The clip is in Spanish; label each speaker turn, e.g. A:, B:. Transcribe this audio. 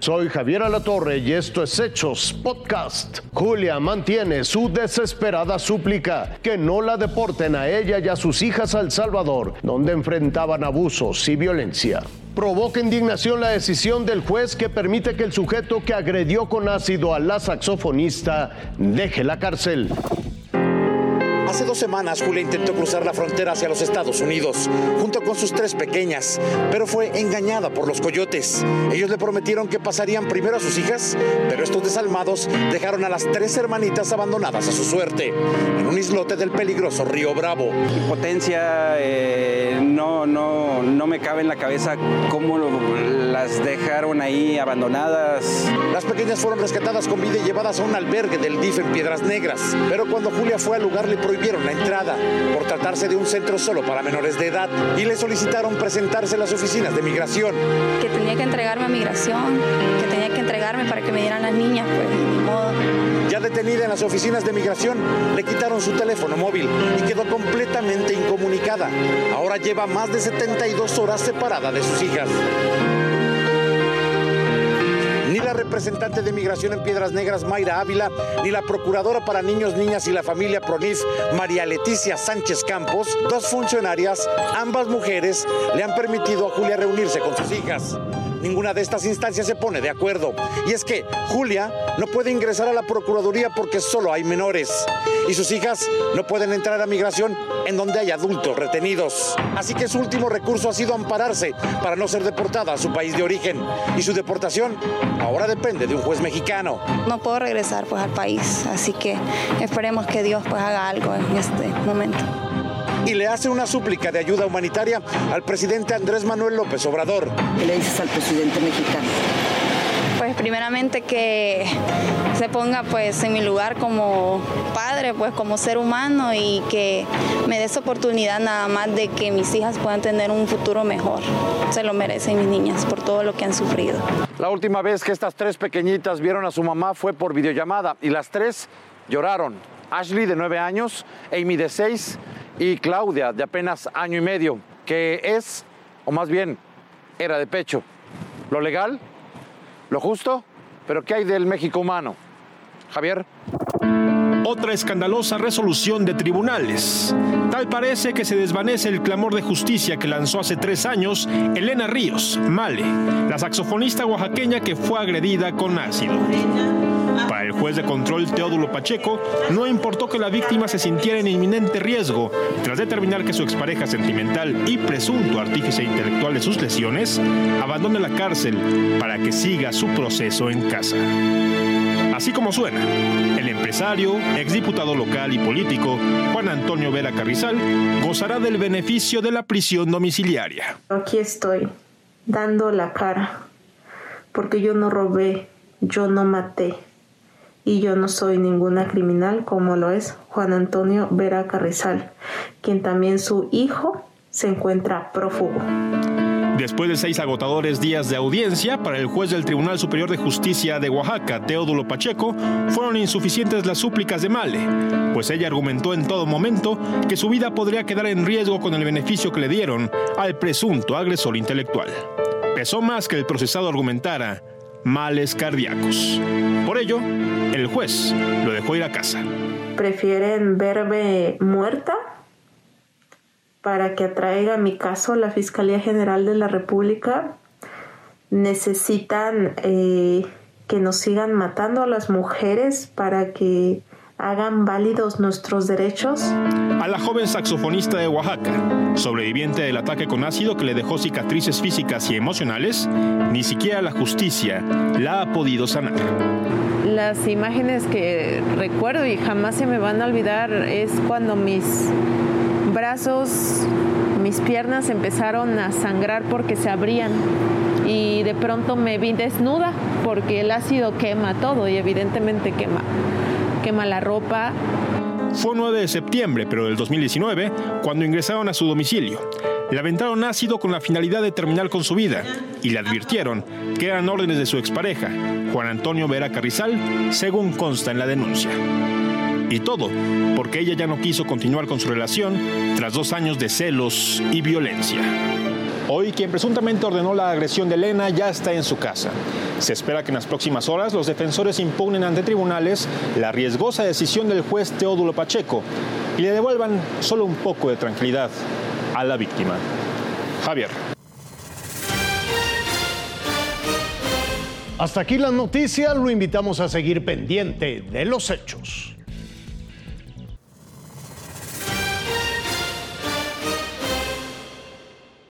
A: Soy Javier Alatorre y esto es Hechos Podcast. Julia mantiene su desesperada súplica que no la deporten a ella y a sus hijas a El Salvador, donde enfrentaban abusos y violencia. Provoca indignación la decisión del juez que permite que el sujeto que agredió con ácido a la saxofonista deje la cárcel.
B: Hace dos semanas, Julia intentó cruzar la frontera hacia los Estados Unidos, junto con sus tres pequeñas, pero fue engañada por los coyotes. Ellos le prometieron que pasarían primero a sus hijas, pero estos desalmados dejaron a las tres hermanitas abandonadas a su suerte, en un islote del peligroso río Bravo.
C: Potencia, eh, no, no, no me cabe en la cabeza cómo las dejaron ahí abandonadas.
B: Las pequeñas fueron rescatadas con vida y llevadas a un albergue del DIF en Piedras Negras, pero cuando Julia fue al lugar le prohibió prohibieron la entrada por tratarse de un centro solo para menores de edad y le solicitaron presentarse en las oficinas de migración.
D: Que tenía que entregarme a migración, que tenía que entregarme para que me dieran las niñas, pues ni modo.
B: Ya detenida en las oficinas de migración, le quitaron su teléfono móvil y quedó completamente incomunicada. Ahora lleva más de 72 horas separada de sus hijas representante de migración en Piedras Negras, Mayra Ávila, ni la procuradora para niños, niñas y la familia PRONIF, María Leticia Sánchez Campos, dos funcionarias, ambas mujeres, le han permitido a Julia reunirse con sus hijas ninguna de estas instancias se pone de acuerdo. Y es que Julia no puede ingresar a la Procuraduría porque solo hay menores. Y sus hijas no pueden entrar a migración en donde hay adultos retenidos. Así que su último recurso ha sido ampararse para no ser deportada a su país de origen. Y su deportación ahora depende de un juez mexicano.
D: No puedo regresar pues al país, así que esperemos que Dios pues haga algo en este momento
B: y le hace una súplica de ayuda humanitaria al presidente Andrés Manuel López Obrador.
E: ¿Qué le dices al presidente mexicano?
D: Pues primeramente que se ponga pues en mi lugar como padre, pues como ser humano y que me dé esa oportunidad nada más de que mis hijas puedan tener un futuro mejor. Se lo merecen mis niñas por todo lo que han sufrido.
B: La última vez que estas tres pequeñitas vieron a su mamá fue por videollamada y las tres lloraron. Ashley de nueve años, Amy de seis y Claudia, de apenas año y medio, que es, o más bien, era de pecho. Lo legal, lo justo, pero ¿qué hay del México humano? Javier.
F: Otra escandalosa resolución de tribunales. Tal parece que se desvanece el clamor de justicia que lanzó hace tres años Elena Ríos, Male, la saxofonista oaxaqueña que fue agredida con ácido. Para el juez de control Teodulo Pacheco, no importó que la víctima se sintiera en inminente riesgo, tras determinar que su expareja sentimental y presunto artífice intelectual de sus lesiones abandone la cárcel para que siga su proceso en casa. Así como suena, el empresario, exdiputado local y político, Juan Antonio Vera Carrizal, gozará del beneficio de la prisión domiciliaria.
G: Aquí estoy, dando la cara, porque yo no robé, yo no maté y yo no soy ninguna criminal como lo es Juan Antonio Vera Carrizal, quien también su hijo se encuentra prófugo.
F: Después de seis agotadores días de audiencia para el juez del Tribunal Superior de Justicia de Oaxaca, Teodulo Pacheco, fueron insuficientes las súplicas de Male, pues ella argumentó en todo momento que su vida podría quedar en riesgo con el beneficio que le dieron al presunto agresor intelectual. Pesó más que el procesado argumentara males cardíacos. Por ello, el juez lo dejó ir a casa.
G: ¿Prefieren verme muerta? Para que atraiga mi caso la Fiscalía General de la República, necesitan eh, que nos sigan matando a las mujeres para que hagan válidos nuestros derechos?
F: A la joven saxofonista de Oaxaca, sobreviviente del ataque con ácido que le dejó cicatrices físicas y emocionales, ni siquiera la justicia la ha podido sanar.
H: Las imágenes que recuerdo y jamás se me van a olvidar es cuando mis brazos, mis piernas empezaron a sangrar porque se abrían y de pronto me vi desnuda porque el ácido quema todo y evidentemente quema quema la ropa.
F: Fue 9 de septiembre, pero del 2019, cuando ingresaron a su domicilio. Le aventaron ácido con la finalidad de terminar con su vida y le advirtieron que eran órdenes de su expareja, Juan Antonio Vera Carrizal, según consta en la denuncia. Y todo porque ella ya no quiso continuar con su relación tras dos años de celos y violencia. Hoy quien presuntamente ordenó la agresión de Elena ya está en su casa. Se espera que en las próximas horas los defensores impugnen ante tribunales la riesgosa decisión del juez Teodulo Pacheco y le devuelvan solo un poco de tranquilidad a la víctima. Javier.
A: Hasta aquí la noticia, lo invitamos a seguir pendiente de los hechos.